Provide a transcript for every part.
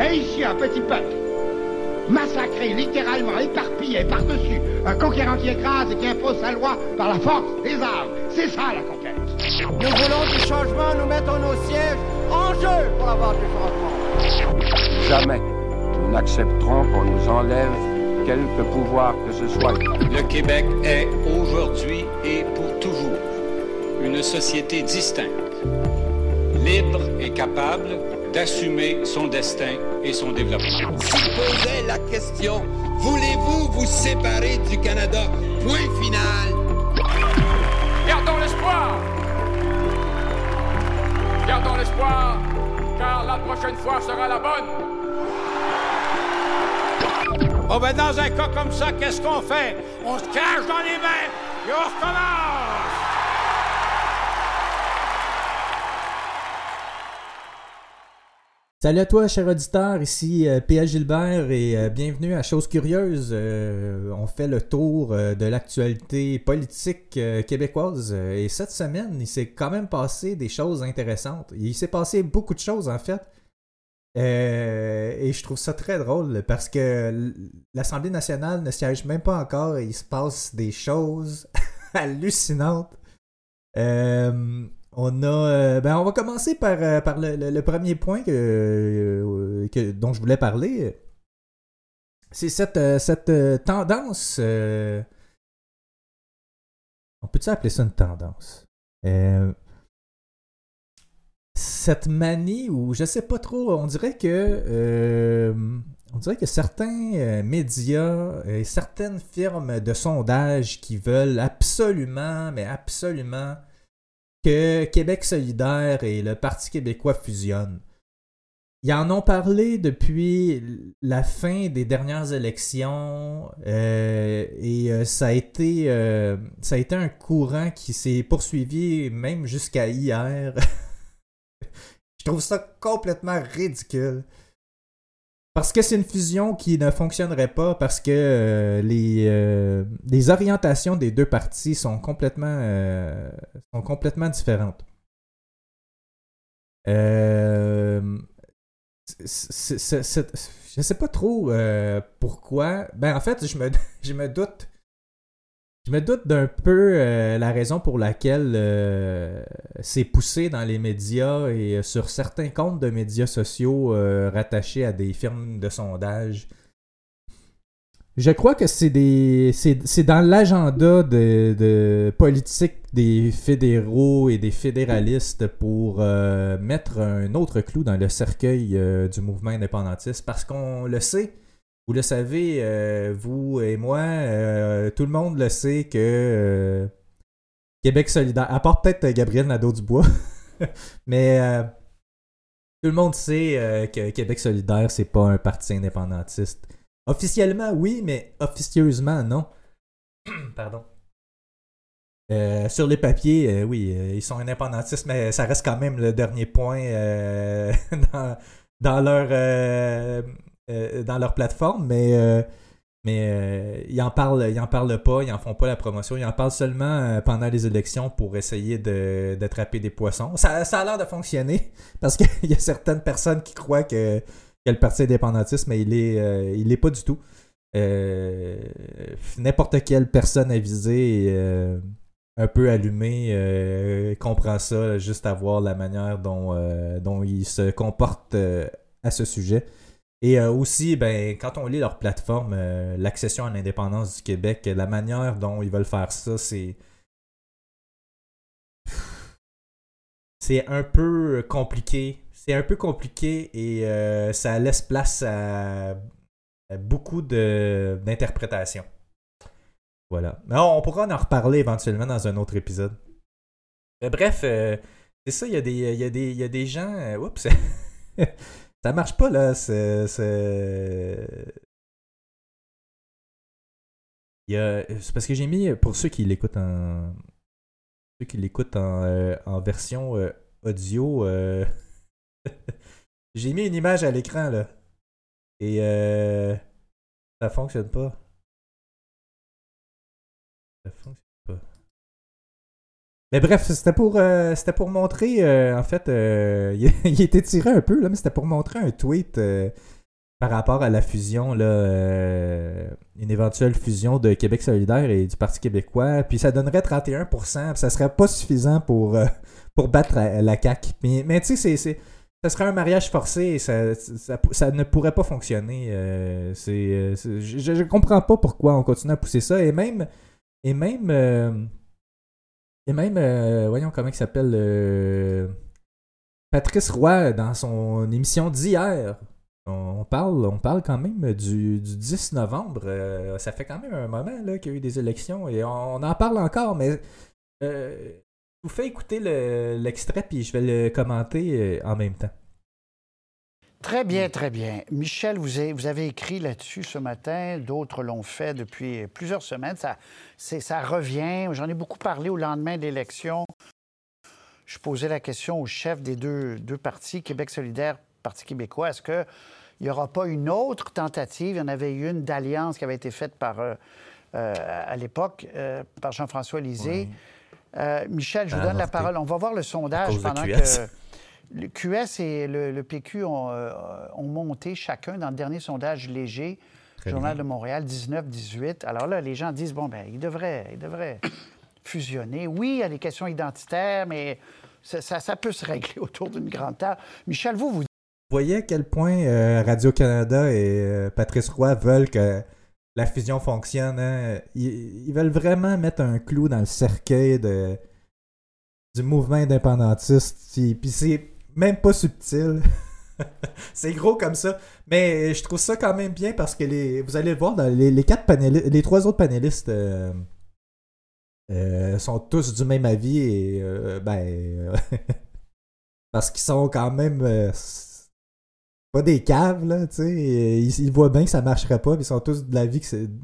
Et ici, un petit peuple, massacré, littéralement éparpillé par-dessus, un conquérant qui écrase et qui impose sa loi par la force des armes. C'est ça la conquête. Nous voulons du changement, nous mettons nos sièges en jeu pour avoir du changement. Jamais nous n'accepterons qu'on nous enlève quelque pouvoir que ce soit. Le Québec est aujourd'hui et pour toujours une société distincte, libre et capable d'assumer son destin et son développement. Se la question, voulez-vous vous séparer du Canada? Point final. Gardons l'espoir. Gardons l'espoir, car la prochaine fois sera la bonne. Oh ben dans un cas comme ça, qu'est-ce qu'on fait? On se cache dans les mains et on recommence! Salut à toi, cher auditeur, ici euh, P.A. Gilbert et euh, bienvenue à Chose Curieuse. Euh, on fait le tour de l'actualité politique québécoise et cette semaine, il s'est quand même passé des choses intéressantes. Il s'est passé beaucoup de choses en fait. et je trouve ça très drôle parce que l'Assemblée nationale ne siège même pas encore et il se passe des choses hallucinantes. On a, euh, ben on va commencer par, euh, le, premier point que, que, dont je voulais parler. C'est cette, euh, tendance. on peut-tu appeler ça une tendance? cette manie où je sais pas trop, on dirait que on dirait que certains médias et certaines firmes de sondage qui veulent absolument, mais absolument que Québec solidaire et le Parti québécois fusionnent. Ils en ont parlé depuis la fin des dernières élections euh, et euh, euh, ça a été un courant qui s'est poursuivi même jusqu'à hier. Je trouve ça complètement ridicule. Parce que c'est une fusion qui ne fonctionnerait pas parce que euh, les, euh, les, orientations des deux parties sont complètement, euh, sont complètement différentes. je sais pas trop pourquoi. Ben en fait, je me, je me doute je me doute d'un peu euh, la raison pour laquelle euh, c'est poussé dans les médias et euh, sur certains comptes de médias sociaux rattachés à des firmes de sondage. Je crois que c'est des c'est dans l'agenda de, politique des fédéraux et des fédéralistes pour mettre un autre clou dans le cercueil du mouvement indépendantiste parce qu'on le sait, vous le savez, euh, vous et moi, euh, tout le monde le sait que euh, Québec solidaire, à part peut-être Gabriel Nadeau-Dubois, mais tout le monde sait que Québec solidaire, c'est pas un parti indépendantiste. Officiellement, oui, mais officieusement, non. Pardon. sur les papiers, oui, ils sont indépendantistes, mais ça reste quand même le dernier point dans, leur dans leur plateforme, mais, euh, mais euh, ils en parlent, en pas, ils en font pas la promotion, ils en parlent seulement pendant les élections pour essayer d'attraper des poissons. Ça, a l'air de fonctionner parce qu'il y a certaines personnes qui croient que, le parti indépendantiste, mais il est, il est pas du tout. N'importe quelle personne avisée un peu allumée comprend ça juste à voir la manière dont, dont ils se comportent à ce sujet. Et euh, aussi, ben, quand on lit leur plateforme, euh, l'accession à l'indépendance du Québec, la manière dont ils veulent faire ça, c'est. C'est un peu compliqué. C'est un peu compliqué et euh, ça laisse place à, beaucoup d'interprétations. Voilà. On pourra en reparler éventuellement dans un autre épisode. bref, c'est ça, il y, a des, y y a des gens. oups! Ça marche pas, là. C'est. C'est parce que j'ai mis, pour ceux qui l'écoutent en. Ceux qui l'écoutent en, euh, en, version euh, audio, euh, j'ai mis une image à l'écran, là. Et ça fonctionne pas. Ça fonctionne pas. Mais bref, c'était pour, euh, pour montrer, euh, en fait, euh, il, il était tiré un peu, là, mais c'était pour montrer un tweet par rapport à la fusion, là, une éventuelle fusion de Québec solidaire et du Parti québécois. Puis ça donnerait 31%, puis ça serait pas suffisant pour, pour battre la, la CAQ. Mais, tu sais, c'est, ça serait un mariage forcé et ça, ça, ne pourrait pas fonctionner. je, je comprends pas pourquoi on continue à pousser ça. Et même, et même, et même, euh, voyons comment il s'appelle, euh, Patrice Roy dans son émission d'hier. On parle, on parle quand même du, du 10 novembre. Euh, ça fait quand même un moment qu'il y a eu des élections et on, en parle encore, mais euh, je vous fais écouter le- l'extrait puis je vais le commenter en même temps. Très bien, très bien. Michel, vous avez, vous avez écrit là-dessus ce matin, d'autres l'ont fait depuis plusieurs semaines. Ça, ça revient. J'en ai beaucoup parlé au lendemain de l'élection. Je posais la question au chef des deux, deux partis, Québec solidaire, Parti québécois. Est-ce qu'il n'y aura pas une autre tentative? Il y en avait eu une d'alliance qui avait été faite par, euh, euh, à l'époque euh, par Jean-François Lisée. Euh, Michel, je vous a donne la parole. On va voir le sondage pendant que le QS et le, le PQ ont, euh, ont monté chacun dans le dernier sondage léger, Très Journal bien. de Montréal, 19-18. Alors là, les gens disent, bon, ben, ils devraient, ils devraient fusionner. Oui, il y a des questions identitaires, mais ça, ça- ça peut se régler autour d'une grande table. Michel, vous, vous Vous voyez à quel point euh, Radio-Canada et euh, Patrice Roy veulent que la fusion fonctionne. hein? Ils, ils veulent vraiment mettre un clou dans le cercueil de, du mouvement indépendantiste. Puis puis c'est même pas subtil. c'est gros comme ça. Mais je trouve ça quand même bien parce que les, vous allez le voir, les, les quatre panélistes, les trois autres panélistes euh, euh, sont tous du même avis et euh, ben parce qu'ils sont quand même pas des caves là, ils, voient bien que ça marcherait pas, ils sont tous de l'avis que c'est de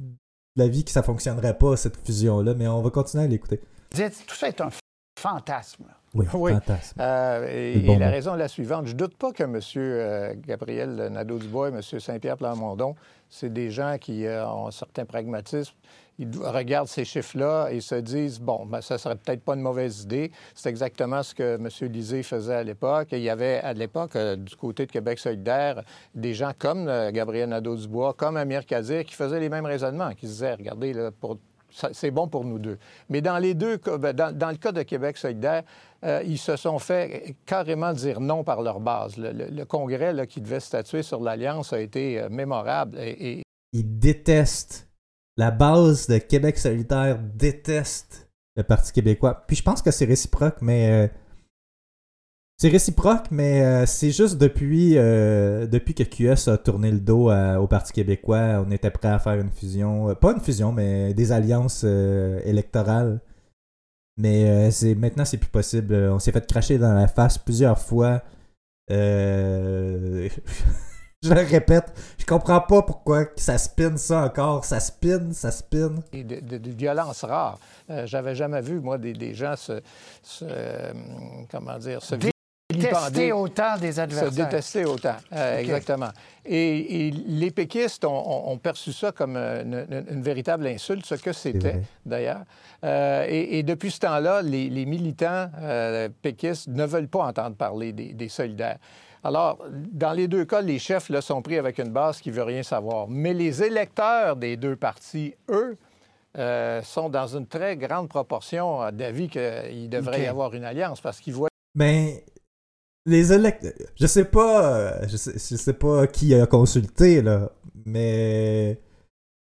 l'avis que ça fonctionnerait pas cette fusion là, mais on va continuer à l'écouter. tout ça est un fantasme. là. Oui, Oui. fantasme. Euh, et, bon la raison est la suivante. Je doute pas que M. euh, Gabriel Nadeau-Dubois et M. Saint-Pierre Plamondon, c'est des gens qui euh, ont un certain pragmatisme. Ils regardent ces chiffres-là et se disent, bon, ben, ça serait peut-être pas une mauvaise idée. C'est exactement ce que M. Lisée faisait à l'époque. Il y avait, à l'époque, du côté de Québec solidaire, des gens comme Gabriel Nadeau-Dubois, comme Amir Kadir, qui faisaient les mêmes raisonnements, qui se disaient, regardez, là, pour ça- c'est bon pour nous deux. Mais dans les deux cas, ben, dans, dans le cas de Québec solidaire, euh, ils se sont fait carrément dire non par leur base. Le, congrès qui devait statuer sur l'alliance a été euh, mémorable. Et, Ils détestent la base de Québec solidaire déteste le Parti québécois. Puis je pense que c'est réciproque, mais euh, c'est réciproque, mais c'est juste depuis depuis que QS a tourné le dos au Parti québécois, on était prêt à faire une fusion, pas une fusion, mais des alliances électorales. Mais euh, c'est maintenant c'est plus possible. On s'est fait cracher dans la face plusieurs fois. Euh, je le répète, je comprends pas pourquoi ça spin ça encore. Ça spin, ça spin. et de, de- de violence rare. Euh, J'avais jamais vu, moi, des, des gens se, se, euh, comment dire, se Détester autant des se adversaires. détester autant. Euh. Exactement. Et, et les péquistes ont, ont- ont perçu ça comme une, une- une véritable insulte, ce que c'était d'ailleurs. Euh, et, et depuis ce temps-là, les, les militants euh, péquistes ne veulent pas entendre parler des, des solidaires. Alors, dans les deux cas, les chefs là, sont pris avec une base qui ne veut rien savoir. Mais les électeurs des deux partis, eux, euh, sont dans une très grande proportion euh, d'avis qu'il devrait y avoir une alliance parce qu'ils voient Mais les électeurs, je sais pas, euh, je sais, pas qui a consulté là, mais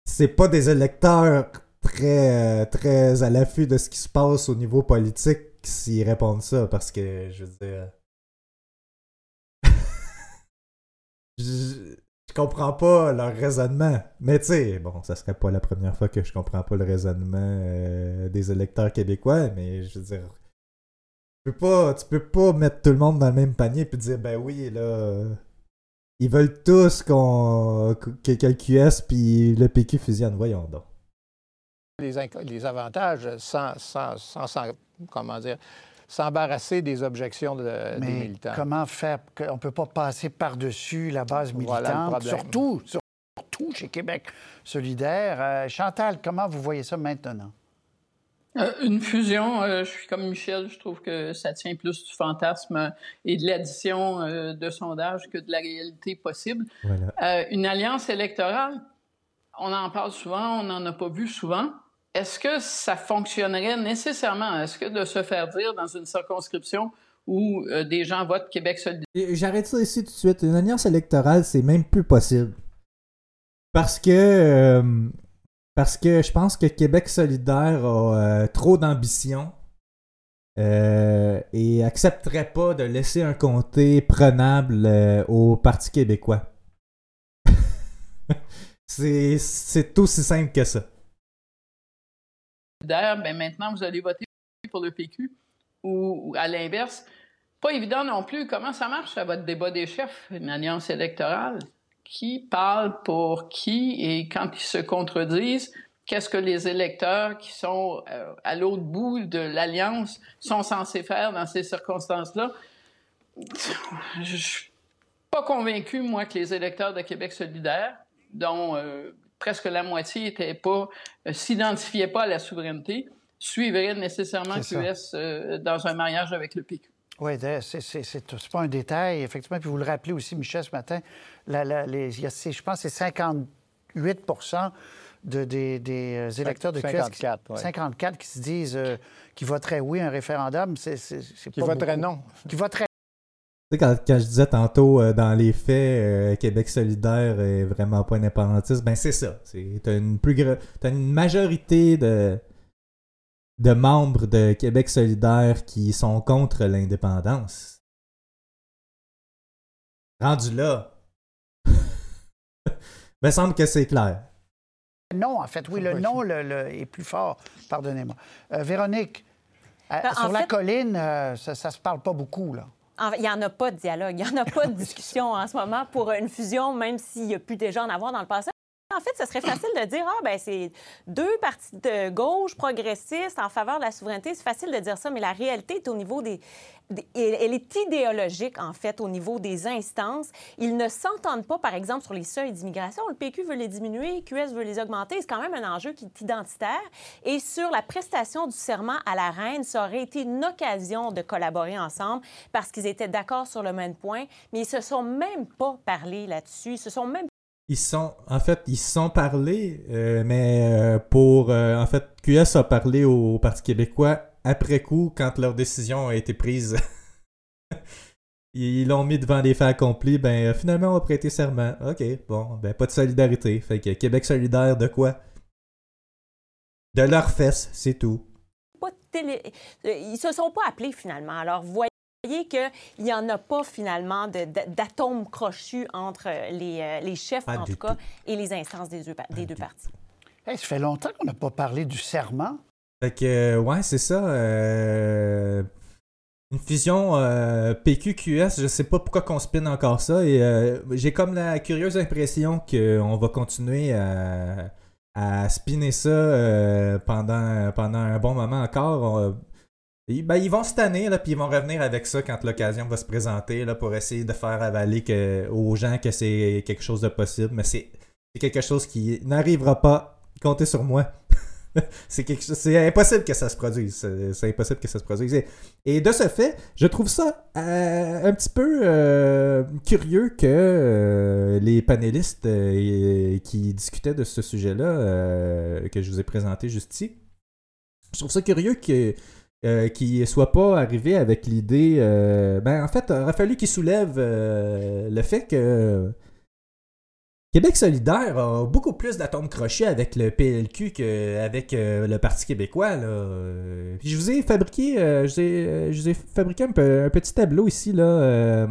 c'est pas des électeurs très euh, très à l'affût de ce qui se passe au niveau politique s'ils répondent ça parce que je veux dire je, comprends pas leur raisonnement. Mais tu sais, bon, ça serait pas la première fois que je comprends pas le raisonnement euh, des électeurs québécois, mais je veux dire peux pas, tu peux pas mettre tout le monde dans le même panier puis dire ben oui là euh, ils veulent tous qu'on que, que le QS puis le PQ fusionnent, voyons donc. les, les avantages sans, sans, sans- sans- comment dire, s'embarrasser des objections de- des militants. comment faire? On ne peut pas passer par-dessus la base Voilà le militante, surtout, surtout chez Québec solidaire. Euh, Chantal, comment vous voyez ça maintenant? Euh, une fusion, euh, je suis comme Michel, je trouve que ça tient plus du fantasme et de l'addition euh, de sondages que de la réalité possible. Voilà. une alliance électorale, on en parle souvent, on n'en a pas vu souvent. Est-ce que ça fonctionnerait nécessairement? Est-ce que de se faire dire dans une circonscription où des gens votent Québec solidaire? J'arrête ça ici tout de suite. Une alliance électorale, c'est même plus possible. Parce que parce que je pense que Québec solidaire a euh, trop d'ambition euh, et accepterait pas de laisser un comté prenable euh, au Parti québécois. c'est aussi simple que ça. Ben maintenant, vous allez voter pour le PQ ou, ou à l'inverse. Pas évident non plus comment ça marche à votre débat des chefs, une alliance électorale? Qui parle pour qui et quand ils se contredisent, qu'est-ce que les électeurs qui sont euh, à l'autre bout de l'alliance sont censés faire dans ces circonstances-là? Je suis pas convaincu, moi, que les électeurs de Québec solidaire, dont euh, presque la moitié était pas, euh, s'identifiaient pas à la souveraineté, suivraient nécessairement QS dans un mariage avec le PQ. Oui, c'est pas un détail, effectivement. Puis vous le rappelez aussi, Michel, ce matin, les, je pense que c'est 58 de, des, des électeurs de 54, QS, 54 qui se disent euh, qui voteraient oui à un référendum. C'est, qui voteraient non. Qui voteraient tu sais, quand, quand, je disais tantôt, euh, dans les faits, euh, Québec solidaire est vraiment pas indépendantiste, ben c'est ça. T'as une, plus as une majorité de, de membres de Québec solidaire qui sont contre l'indépendance. Rendu là, me semble que c'est clair. Non, en fait, oui, le non est plus fort. Pardonnez-moi. Euh, Véronique, euh, ben, sur la colline, euh, ça, ne se parle pas beaucoup, là. Il n'y en a pas de dialogue, il n'y en a pas de discussion en ce moment pour une fusion, même s'il y a pu déjà en avoir dans le passé. En fait, ce serait facile de dire ah ben c'est deux partis de gauche progressistes en faveur de la souveraineté. C'est facile de dire ça, mais la réalité est au niveau des, elle est idéologique en fait au niveau des instances. Ils ne s'entendent pas, par exemple, sur les seuils d'immigration. Le PQ veut les diminuer, QS veut les augmenter. C'est quand même un enjeu qui est identitaire. Et sur la prestation du serment à la reine, ça aurait été une occasion de collaborer ensemble parce qu'ils étaient d'accord sur le même point, mais ils se sont même pas parlé là-dessus. Ils se sont même ils sont, en fait, ils sont parlé, euh, mais euh, pour, euh, en fait, QS a parlé au Parti québécois après coup, quand leur décision a été prise. ils l'ont mis devant les faits accomplis, ben finalement on va prêter serment. Ok, bon, ben pas de solidarité. Fait que Québec solidaire de quoi? De leurs fesses, c'est tout. Ils se sont pas appelés finalement. Alors voyez voyez qu'il n'y en a pas finalement d'atomes crochus entre les, euh, les chefs, en tout cas, et les instances des deux, des deux partis. ça fait longtemps qu'on n'a pas parlé du serment. Fait que, euh, ouais, c'est ça. Euh, une fusion PQ-QS, je sais pas pourquoi qu'on spinne encore ça. Et j'ai comme la curieuse impression qu'on va continuer à, à spinner ça pendant, pendant un bon moment encore. Ben, ils vont se tanner, là, puis ils vont revenir avec ça quand l'occasion va se présenter là, pour essayer de faire avaler aux gens que c'est quelque chose de possible. Mais c'est quelque chose qui n'arrivera pas. Comptez sur moi. c'est impossible que ça se produise. C'est impossible que ça se produise. Et, de ce fait, je trouve ça euh, un petit peu euh, curieux que euh, les panélistes qui discutaient de ce sujet-là, que je vous ai présenté juste ici, je trouve ça curieux que euh, qui soit pas arrivé avec l'idée. Euh, ben, en fait, il aurait fallu qu'il soulève euh, le fait que Québec solidaire a beaucoup plus d'atomes crochés avec le PLQ qu'avec le Parti québécois. Là. je vous ai fabriqué, fabriqué un, petit tableau ici là,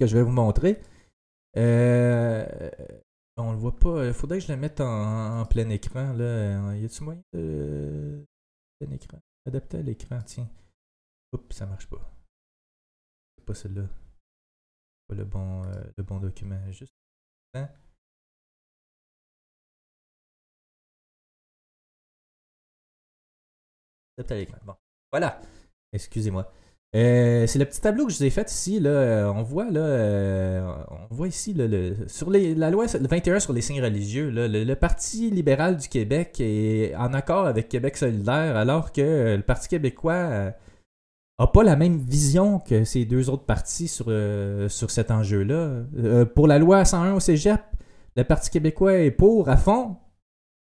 que je vais vous montrer. on le voit pas. Il faudrait que je le mette en, plein écran. Là. Y a-t-il moyen de plein écran? Adapté à l'écran, tiens. Oups, ça marche pas. C'est pas celle-là. Pas le bon, euh, le bon document. Juste. Hein? À l'écran. Bon. Voilà. Excusez-moi. Euh, c'est le petit tableau que je vous ai fait ici. Euh, on voit là, euh, on voit ici le- sur la loi le 21 sur les signes religieux. le, Parti libéral du Québec est en accord avec Québec solidaire, alors que le Parti québécois euh, a pas la même vision que ces deux autres partis sur, sur cet enjeu-là. Pour la loi 101 au Cégep, le Parti québécois est pour à fond.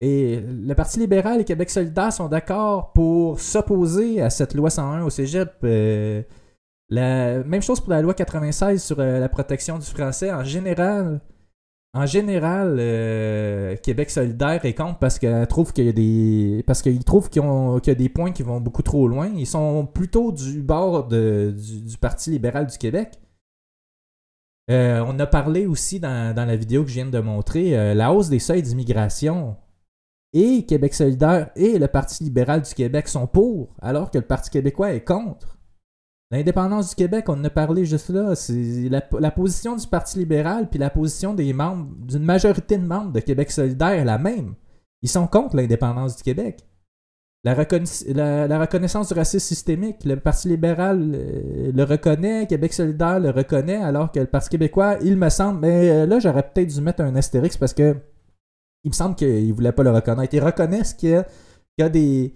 Et le Parti libéral et Québec solidaire sont d'accord pour s'opposer à cette loi 101 au cégep. Euh, la même chose pour la loi 96 sur euh, la protection du français. En général, en général, euh, Québec solidaire est contre parce qu'il y a des parce qu'ils trouvent qu'ils ont- qu'il y a des points qui vont beaucoup trop loin. Ils sont plutôt du bord de- du, Parti libéral du Québec. On a parlé aussi dans, dans la vidéo que je viens de montrer, la hausse des seuils d'immigration et Québec solidaire et le Parti libéral du Québec sont pour, alors que le Parti québécois est contre. L'indépendance du Québec, on en a parlé juste là, c'est la, position du Parti libéral puis la position des membres, d'une majorité de membres de Québec solidaire est la même. Ils sont contre l'indépendance du Québec. La reconnaissance du racisme systémique, le Parti libéral euh, le reconnaît, Québec solidaire le reconnaît, alors que le Parti québécois, il me semble, mais euh, là j'aurais peut-être dû mettre un astérix parce que il me semble qu'ils ne voulaient pas le reconnaître. Ils reconnaissent qu'il y a, qu'il des.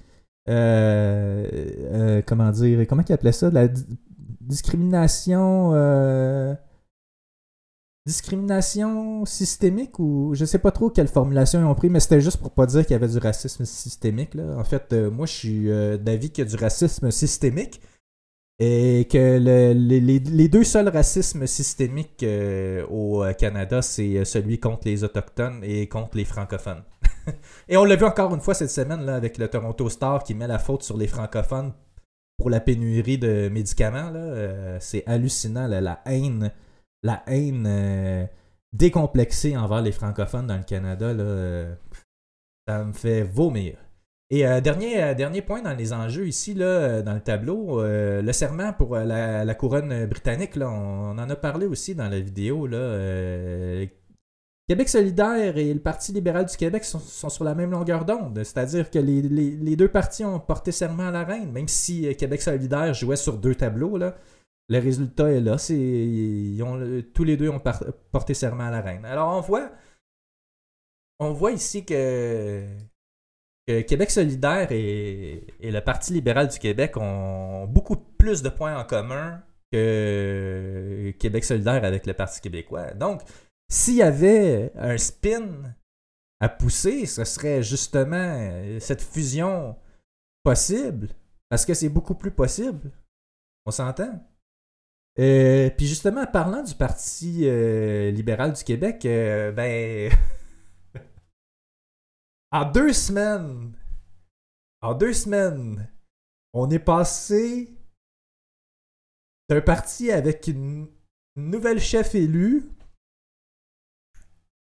euh, euh, comment dire Comment ils appelaient ça? La di- discrimination. euh, discrimination systémique ou je sais pas trop quelle formulation ils ont pris, mais c'était juste pour pas dire qu'il y avait du racisme systémique. Là. En fait, moi je suis d'avis qu'il y a du racisme systémique et que le- les, deux seuls racismes systémiques euh, au euh, Canada, c'est euh, celui contre les Autochtones et contre les francophones. et on l'a vu encore une fois cette semaine là, avec le Toronto Star qui met la faute sur les francophones pour la pénurie de médicaments. c'est hallucinant la haine, la haine décomplexée envers les francophones dans le Canada. Ça me fait vomir. Et euh, dernier, euh, dernier point dans les enjeux ici, là, euh, dans le tableau, le serment pour la, couronne britannique, là, on, en a parlé aussi dans la vidéo. Là, Québec solidaire et le Parti libéral du Québec sont, sur la même longueur d'onde. C'est-à-dire que les, les- deux partis ont porté serment à la reine, même si Québec solidaire jouait sur deux tableaux. Là, le résultat est là. C'est, tous les deux ont porté serment à la reine. Alors on voit, on voit ici que Québec solidaire et, le Parti libéral du Québec ont beaucoup plus de points en commun que Québec solidaire avec le Parti québécois. Donc, s'il y avait un spin à pousser, ce serait justement euh, cette fusion possible, parce que c'est beaucoup plus possible. On s'entend? Euh, puis justement, parlant du Parti euh, libéral du Québec, ben... En deux semaines, en deux semaines, on est passé d'un parti avec une nouvelle chef élue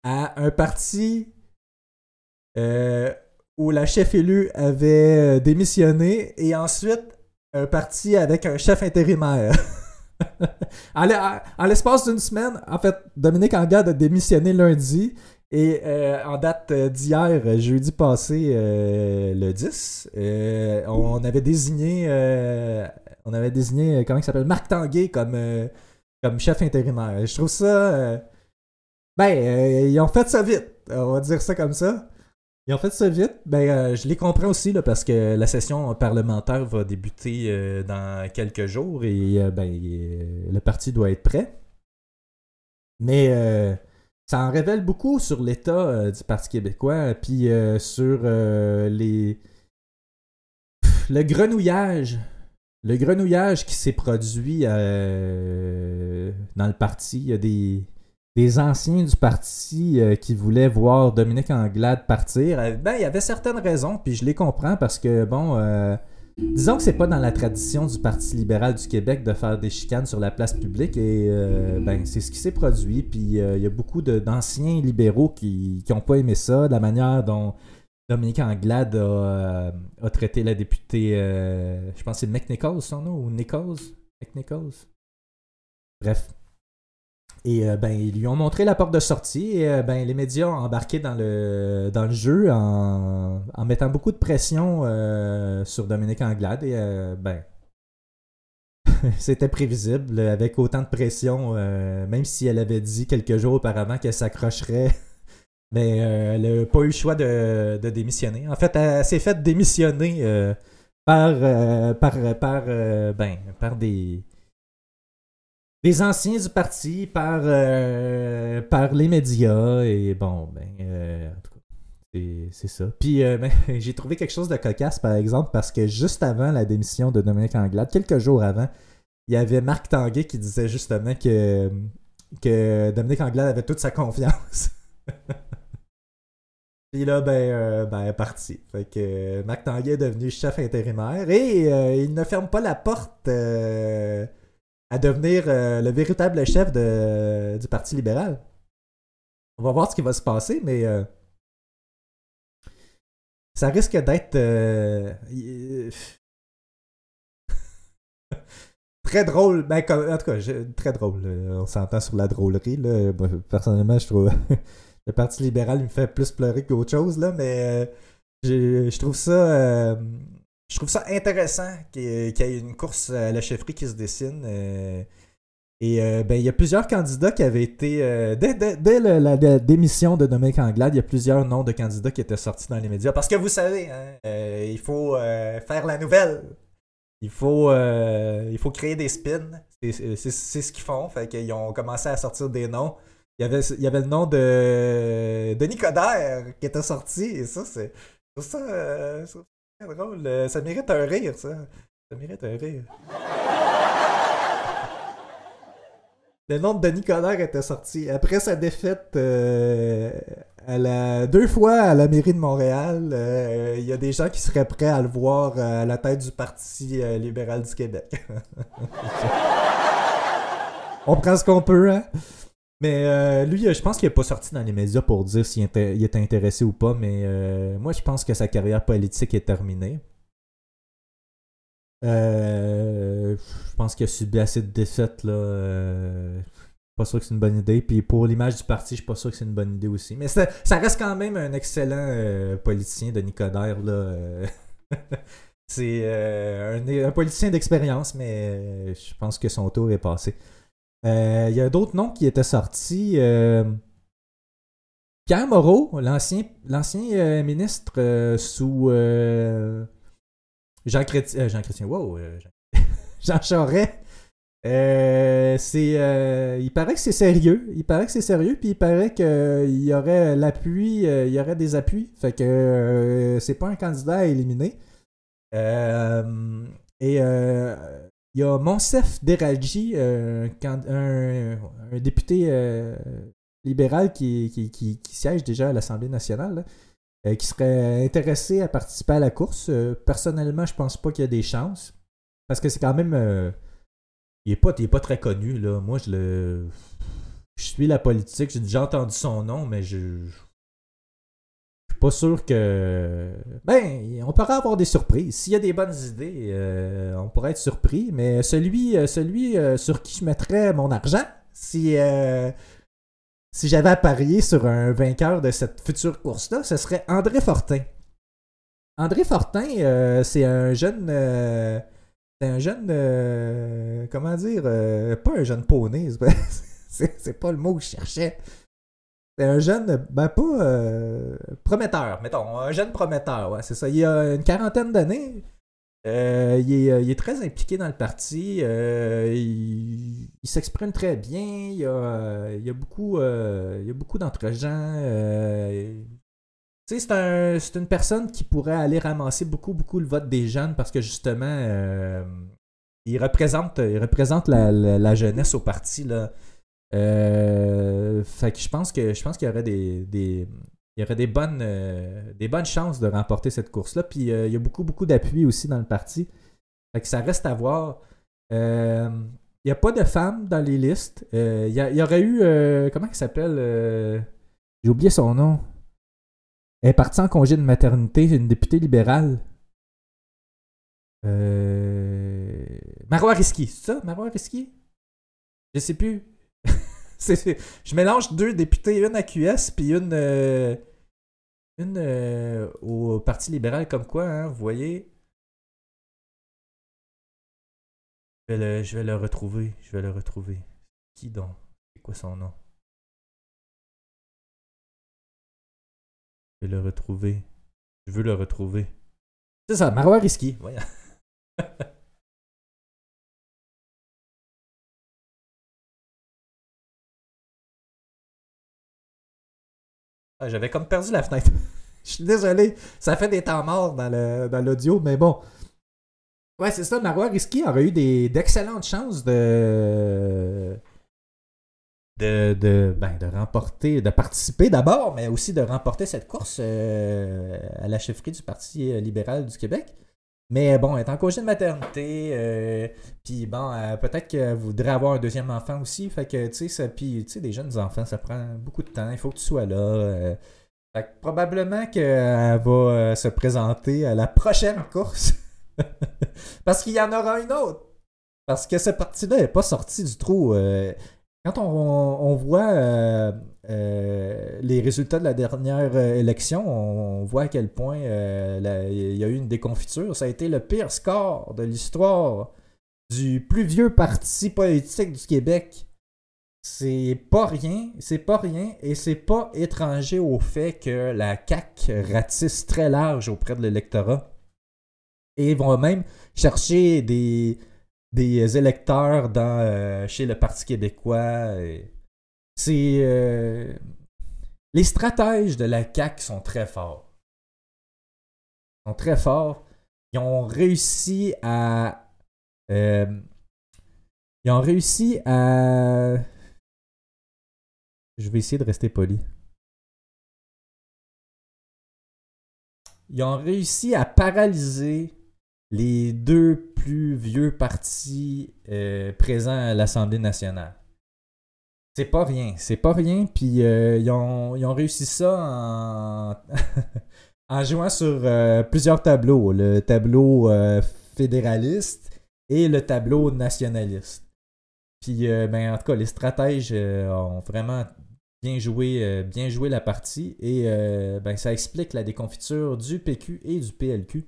à un parti euh, où la chef élue avait euh, démissionné et ensuite un parti avec un chef intérimaire. en l'e- en l'espace d'une semaine, en fait, Dominique Anglade a démissionné lundi et euh, en date euh, d'hier, euh, jeudi passé, le 10, euh, on avait désigné, on avait désigné, comment il s'appelle, Marc Tanguay comme, comme chef intérimaire. Je trouve ça, ben, ils ont fait ça vite, on va dire ça comme ça. Ils ont fait ça vite. Ben, je les comprends aussi là, parce que la session parlementaire va débuter dans quelques jours et ben, le parti doit être prêt. Mais ça en révèle beaucoup sur l'état euh, du Parti québécois, puis euh, sur euh, les le grenouillage, le grenouillage qui s'est produit dans le parti. Il y a des des anciens du parti qui voulaient voir Dominique Anglade partir. Ben, il y avait certaines raisons, puis je les comprends parce que bon. Disons que c'est pas dans la tradition du Parti libéral du Québec de faire des chicanes sur la place publique et euh, ben c'est ce qui s'est produit. Puis euh, il y a beaucoup d'anciens libéraux qui n'ont pas aimé ça, la manière dont Dominique Anglade a, euh, traité la députée, je pense que c'est McNichols son nom, ou Nichols? McNichols? Bref. Et euh, ben, ils lui ont montré la porte de sortie et euh, ben, les médias ont embarqué dans le, dans le jeu en, en mettant beaucoup de pression euh, sur Dominique Anglade et ben. c'était prévisible, avec autant de pression, même si elle avait dit quelques jours auparavant qu'elle s'accrocherait. Mais elle n'a pas eu le choix de, de démissionner. En fait, elle, s'est faite démissionner par, par, par, ben, par des, des anciens du parti, par, euh, par les médias. Et bon, ben, euh, en tout cas, c'est- ça. Puis euh, ben, j'ai trouvé quelque chose de cocasse, par exemple, parce que juste avant la démission de Dominique Anglade, quelques jours avant, il y avait Marc Tanguay qui disait justement que, que Dominique Anglade avait toute sa confiance. Puis là, ben, ben, parti. Fait que Marc Tanguay est devenu chef intérimaire et il ne ferme pas la porte à devenir euh, le véritable chef du Parti libéral. On va voir ce qui va se passer, mais euh, ça risque d'être euh, très drôle. Ben, en tout cas, très drôle. On s'entend sur la drôlerie. Là. Personnellement, je trouve le Parti libéral me fait plus pleurer qu'autre chose, là, mais je trouve ça. Je trouve ça intéressant qu'il y ait une course à la chefferie qui se dessine. euh, et euh, ben, il y a plusieurs candidats qui avaient été. euh, dès dès- dès la, démission de Dominique Anglade, il y a plusieurs noms de candidats qui étaient sortis dans les médias. Parce que vous savez, hein, il faut faire la nouvelle. Il faut, il faut créer des spins. C'est ce qu'ils font. Fait ont commencé à sortir des noms. Il y avait, il y avait le nom de Denis Coderre qui était sorti. Et ça, c'est. Ça, drôle. Euh, Ça mérite un rire, ça. Ça mérite un rire. Le nom de Denis Coderre était sorti. Après sa défaite euh, deux fois à la mairie de Montréal, euh, il y a des gens qui seraient prêts à le voir à la tête du Parti libéral du Québec. On prend ce qu'on peut, hein? Mais euh, lui, euh, je pense qu'il n'est pas sorti dans les médias pour dire s'il était, intéressé ou pas, mais euh, moi, je pense que sa carrière politique est terminée. Je pense qu'il a subi assez de défaites, là. euh, pas sûr que c'est une bonne idée. Puis pour l'image du parti, je suis pas sûr que c'est une bonne idée aussi. Mais ça, reste quand même un excellent politicien, Denis Coderre, là. c'est un, politicien d'expérience, mais je pense que son tour est passé. Euh, Il y a d'autres noms qui étaient sortis. euh, Pierre Moreau, l'ancien l'ancien euh, ministre euh, sous euh, Jean Chrétien. Jean Chrétien, wow, euh, Jean, Jean Charest. Euh, c'est, euh, il paraît que c'est sérieux. Il paraît que c'est sérieux, puis il paraît qu'il y aurait l'appui, euh, il y aurait des appuis. Fait que euh, c'est pas un candidat à éliminer. Euh, et euh, il y a Monsef Deralji, euh, un, un- député euh, libéral qui, qui, qui- siège déjà à l'Assemblée nationale, euh, qui serait intéressé à participer à la course. Euh, personnellement, je pense pas qu'il y a des chances. Parce que c'est quand même. il, est pas, il est pas très connu. Là. Moi, je le. Je suis la politique, j'ai déjà entendu son nom, mais je. Pas sûr que. Ben, on pourrait avoir des surprises. S'il y a des bonnes idées, euh, on pourrait être surpris. Mais celui, euh, celui euh, sur qui je mettrais mon argent, si, si j'avais à parier sur un vainqueur de cette future course-là, ce serait André Fortin. André Fortin, c'est un jeune. c'est un jeune. comment dire Pas un jeune poney, c'est pas le mot que je cherchais. C'est un jeune, ben pas euh, prometteur, mettons, un jeune prometteur, ouais, c'est ça. Il a une quarantaine d'années. Euh, il, est, il est très impliqué dans le parti. euh, il s'exprime très bien. Il y a, euh, il a beaucoup, euh, beaucoup d'entre-gens. euh, c'est un, c'est une personne qui pourrait aller ramasser beaucoup, beaucoup le vote des jeunes parce que justement, euh, il représente, il représente la, la- la jeunesse au parti. Là. Euh, fait que je pense que je pense qu'il y aurait des, des- il y aurait des bonnes, euh, des bonnes chances de remporter cette course-là. Puis euh, il y a beaucoup, beaucoup d'appui aussi dans le parti. Fait que ça reste à voir. Il n'y a pas de femmes dans les listes. Il, y aurait eu. comment il s'appelle J'ai oublié son nom. Elle est partie en congé de maternité, une députée libérale. Marois Risky, c'est ça, Marois Risky? Je sais plus. Je mélange deux députés, une à QS puis une, euh, une euh, au Parti libéral comme quoi, hein, vous voyez. Je vais, le, je vais le retrouver. Je vais le retrouver. Qui donc? C'est quoi son nom? Je vais le retrouver. Je veux le retrouver. C'est ça, Marois Risky. Voyons. Ah, J'avais comme perdu la fenêtre. Je suis désolé. Ça fait des temps morts dans le- dans l'audio, mais bon. Ouais, c'est ça. Marois Risky aurait eu d'excellentes chances de. De, de, ben, de remporter, de participer d'abord, mais aussi de remporter cette course euh, à la chefferie du Parti euh, libéral du Québec. Mais bon, elle est en congé de maternité, euh, puis bon, euh, peut-être qu'elle voudrait avoir un deuxième enfant aussi. Fait que, tu sais, puis, tu sais, des jeunes enfants, ça prend beaucoup de temps. Il faut que tu sois là. euh. Fait que probablement qu'elle va se présenter à la prochaine course. Parce qu'il y en aura une autre. Parce que ce parti-là n'est pas sorti du trou. Quand on, voit euh, euh, les résultats de la dernière euh, élection, on, voit à quel point il y a eu une déconfiture. Ça a été le pire score de l'histoire du plus vieux parti politique du Québec. C'est pas rien, c'est pas rien, et c'est pas étranger au fait que la CAQ ratisse très large auprès de l'électorat. Et vont même chercher des, des électeurs dans, euh, chez le Parti québécois. C'est. euh, les stratèges de la CAQ sont très forts. Ils sont très forts. Ils ont réussi à. euh, ils ont réussi à. Je vais essayer de rester poli. Ils ont réussi à paralyser les deux plus vieux partis euh, présents à l'Assemblée nationale. C'est pas rien, c'est pas rien, puis euh, ils, ont, ils ont réussi ça en, jouant sur euh, plusieurs tableaux. Le tableau fédéraliste et le tableau nationaliste. Puis, ben, en tout cas, les stratèges ont vraiment bien joué, la partie et ben, ça explique la déconfiture du PQ et du PLQ.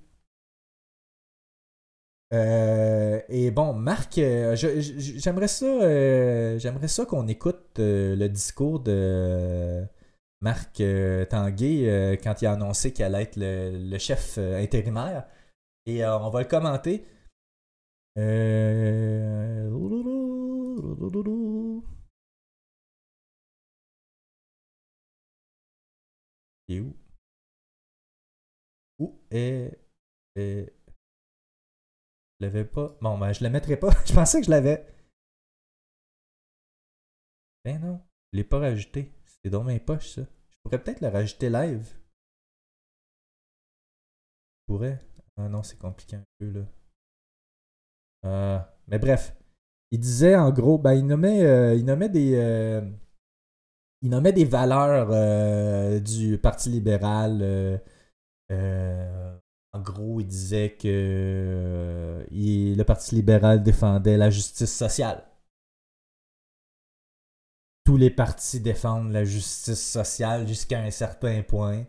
Euh, et bon, Marc, euh, j'aimerais ça, euh, j'aimerais ça qu'on écoute le discours de Marc Tanguay quand il a annoncé qu'il allait être le, chef intérimaire. Et on va le commenter. Est où? Où est... l'avais pas. Bon, ben, je le mettrai pas. je pensais que je l'avais. Ben non, je l'ai pas rajouté. C'est dans mes poches, ça. Je pourrais peut-être le rajouter live. Je pourrais. Ah non, c'est compliqué un peu, là. Ah, mais bref. Il disait, en gros, ben, il nommait, euh, il nommait des... euh, il nommait des valeurs euh, du Parti libéral. euh, en gros, il disait que euh, le Parti libéral défendait la justice sociale. Tous les partis défendent la justice sociale jusqu'à un certain point.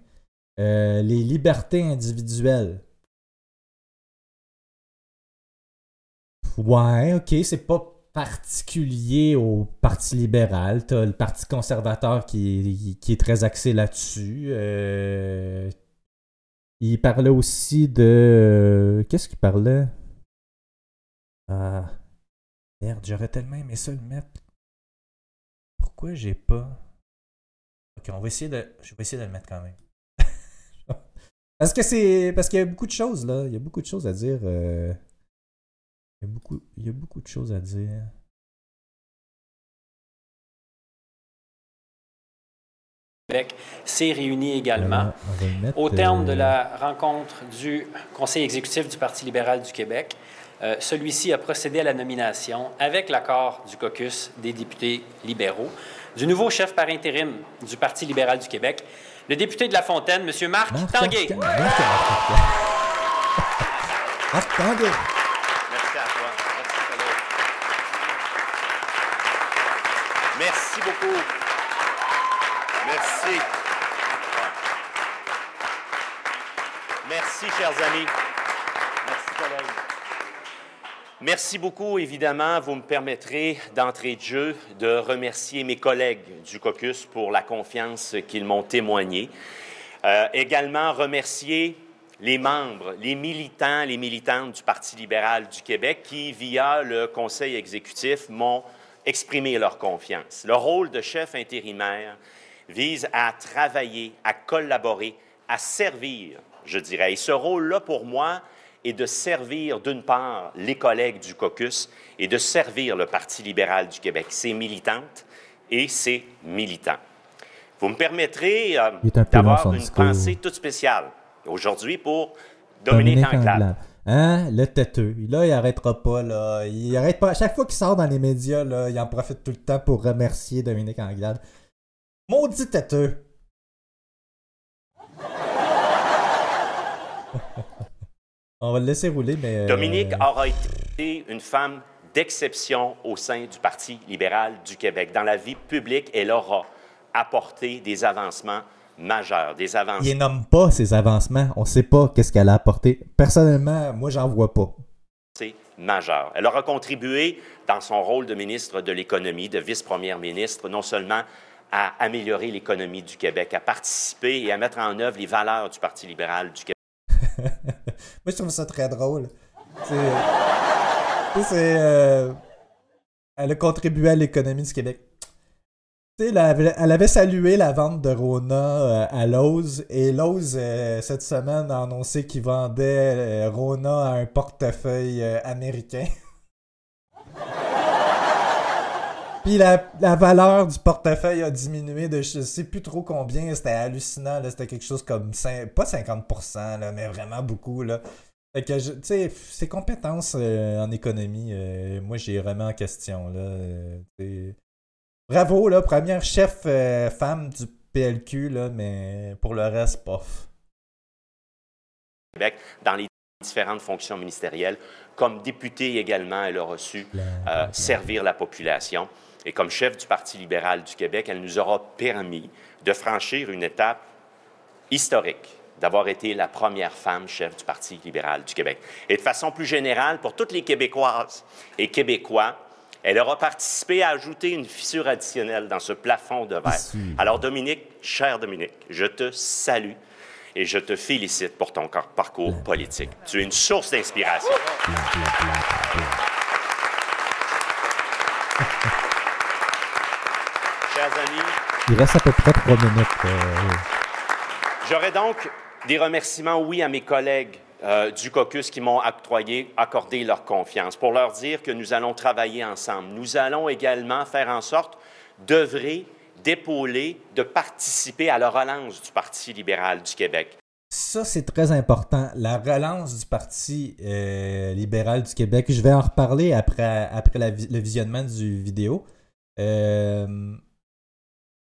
Euh, les libertés individuelles. Ouais, ok, c'est pas particulier au Parti libéral. T'as le Parti conservateur qui, qui est très axé là-dessus. Euh, il parlait aussi de. Qu'est-ce qu'il parlait? Ah. Merde, j'aurais tellement aimé ça le mettre. Pourquoi j'ai pas? Ok, on va essayer de. Je vais essayer de le mettre quand même. parce que c'est. Parce qu'il y a beaucoup de choses là. Il y a beaucoup de choses à dire. euh, il y a beaucoup de choses à dire. Québec s'est réuni également. Mettre, Au terme de euh, la rencontre du Conseil exécutif du Parti libéral du Québec, euh, celui-ci a procédé à la nomination, avec l'accord du caucus des députés libéraux, du nouveau chef par intérim du Parti libéral du Québec, le député de La Fontaine, M. Marc, Tanguay. Marc Tanguay. Merci à toi. Merci, Frédéric. Merci beaucoup. Merci. Chers amis. Merci, collègues. Merci beaucoup, évidemment. Vous me permettrez d'entrée de jeu de remercier mes collègues du caucus pour la confiance qu'ils m'ont témoignée. Euh, également remercier les membres, les militants, les militantes du Parti libéral du Québec qui, via le Conseil exécutif, m'ont exprimé leur confiance. Le rôle de chef intérimaire vise à travailler, à collaborer, à servir, je dirais. Et ce rôle-là, pour moi, est de servir, d'une part, les collègues du caucus et de servir le Parti libéral du Québec, ses militantes et ses militants. Vous me permettrez euh, d'avoir une pensée toute spéciale aujourd'hui pour Dominique, Anglade. Hein? Le têteux. Là, il arrêtera pas, là. Il arrête pas. À chaque fois qu'il sort dans les médias, là, il en profite tout le temps pour remercier Dominique Anglade. Maudit têteux! On va le laisser rouler, mais... euh, Dominique aura été une femme d'exception au sein du Parti libéral du Québec. Dans la vie publique, elle aura apporté des avancements majeurs, des avancements Il nomme pas ses avancements. On sait pas qu'est-ce qu'elle a apporté. Personnellement, moi, j'en vois pas. majeurs. Elle aura contribué, dans son rôle de ministre de l'Économie, de vice-première ministre, non seulement à améliorer l'économie du Québec, à participer et à mettre en œuvre les valeurs du Parti libéral du Québec. Moi, je trouve ça très drôle. C'est. euh, Elle a contribué à l'économie du Québec. Elle avait, elle avait salué la vente de Rona euh, à Lowe's et Lowe's, euh, cette semaine, a annoncé qu'il vendait Rona à un portefeuille américain. Puis la, la valeur du portefeuille a diminué de je sais plus trop combien. C'était hallucinant. là. C'était quelque chose comme cin- pas 50%, là, mais vraiment beaucoup. Là. Fait que, tu sais, ses compétences euh, en économie, euh, moi, j'ai vraiment en question. Là, euh. Bravo, là, première chef femme du PLQ, là, mais pour le reste, pof. Québec dans les différentes fonctions ministérielles. Comme députée également, elle a reçu euh, servir la population. Et comme chef du Parti libéral du Québec, elle nous aura permis de franchir une étape historique d'avoir été la première femme chef du Parti libéral du Québec. Et de façon plus générale, pour toutes les Québécoises et Québécois, elle aura participé à ajouter une fissure additionnelle dans ce plafond de verre. Alors Dominique, cher Dominique, je te salue et je te félicite pour ton parcours politique. Tu es une source d'inspiration. Amis, Il reste à peu près trois minutes. euh, J'aurais donc des remerciements, oui, à mes collègues euh, du caucus qui m'ont octroyé, accordé leur confiance pour leur dire que nous allons travailler ensemble. Nous allons également faire en sorte d'œuvrer, d'épauler, de participer à la relance du Parti libéral du Québec. Ça, c'est très important. La relance du Parti euh, libéral du Québec. Je vais en reparler après, après la le visionnement du vidéo. Euh,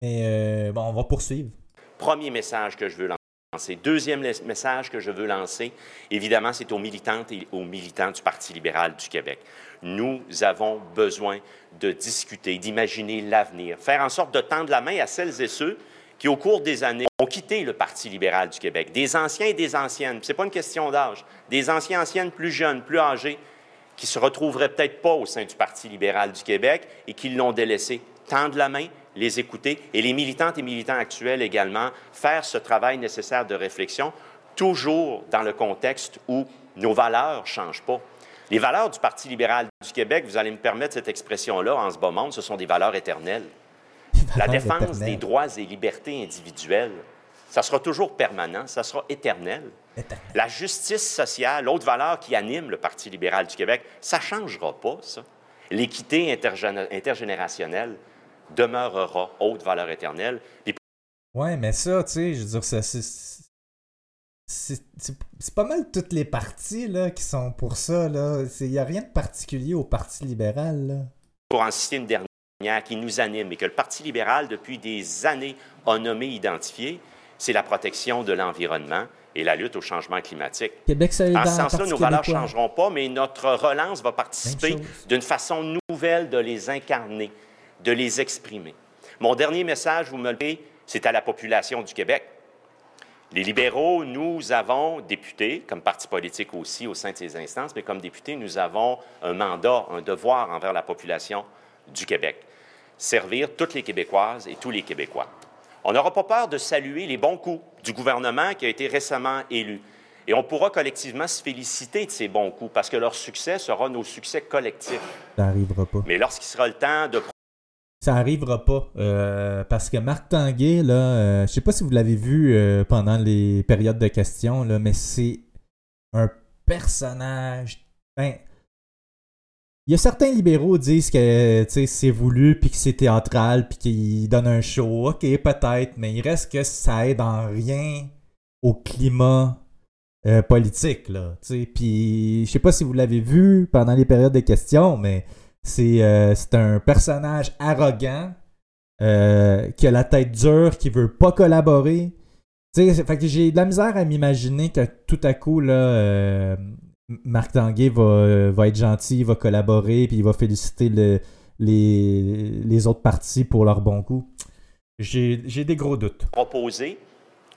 mais euh, on va poursuivre. Premier message que je veux lancer. Deuxième message que je veux lancer, évidemment, c'est aux militantes et aux militants du Parti libéral du Québec. Nous avons besoin de discuter, d'imaginer l'avenir, faire en sorte de tendre la main à celles et ceux qui, au cours des années, ont quitté le Parti libéral du Québec, des anciens et des anciennes. Ce n'est pas une question d'âge. Des anciens, anciennes plus jeunes, plus âgés, qui se retrouveraient peut-être pas au sein du Parti libéral du Québec et qui l'ont délaissé. Tendre la main, les écouter et les militantes et militants actuels également faire ce travail nécessaire de réflexion, toujours dans le contexte où nos valeurs ne changent pas. Les valeurs du Parti libéral du Québec, vous allez me permettre cette expression-là en ce bas monde, ce sont des valeurs éternelles. La défense des droits et libertés individuelles, ça sera toujours permanent, ça sera éternel. La justice sociale, l'autre valeur qui anime le Parti libéral du Québec, ça ne changera pas, ça. L'équité intergéné- intergénérationnelle demeurera haute valeur éternelle. Puis Ouais, mais ça, tu sais, je veux dire, ça, c'est. C'est c'est- c'est pas mal toutes les partis là, qui sont pour ça. Il n'y a rien de particulier au Parti libéral. Là. pour en citer une dernière qui nous anime et que le Parti libéral, depuis des années, a nommé, identifié, c'est la protection de l'environnement et la lutte au changement climatique. Québec solidaire, En ce sens-là, nos valeurs ne changeront pas, mais notre relance va participer d'une façon nouvelle de les incarner, de les exprimer. Mon dernier message, vous me le c'est à la population du Québec. Les libéraux, nous avons, députés, comme parti politique aussi au sein de ces instances, mais comme députés, nous avons un mandat, un devoir envers la population du Québec. Servir toutes les Québécoises et tous les Québécois. On n'aura pas peur de saluer les bons coups du gouvernement qui a été récemment élu. Et on pourra collectivement se féliciter de ces bons coups parce que leur succès sera nos succès collectifs. Ça n'arrivera pas. Mais lorsqu'il sera le temps de ça arrivera pas. euh, parce que Marc Tanguay, là, euh, je sais pas si vous l'avez vu euh, pendant les périodes de questions, là, mais c'est un personnage. Ben, il y a certains libéraux qui disent que c'est voulu, puis que c'est théâtral, puis qu'ils donnent un show. Ok, peut-être, mais il reste que ça aide en rien au climat euh, politique. Là, puis je sais pas si vous l'avez vu pendant les périodes de questions, mais c'est euh, c'est un personnage arrogant euh, qui a la tête dure, qui veut pas collaborer. Fait j'ai de la misère à m'imaginer que tout à coup, là, euh, Marc Tanguay va, va être gentil, va collaborer, puis il va féliciter le- les, les autres partis pour leur bon coup. J'ai des gros doutes. proposer,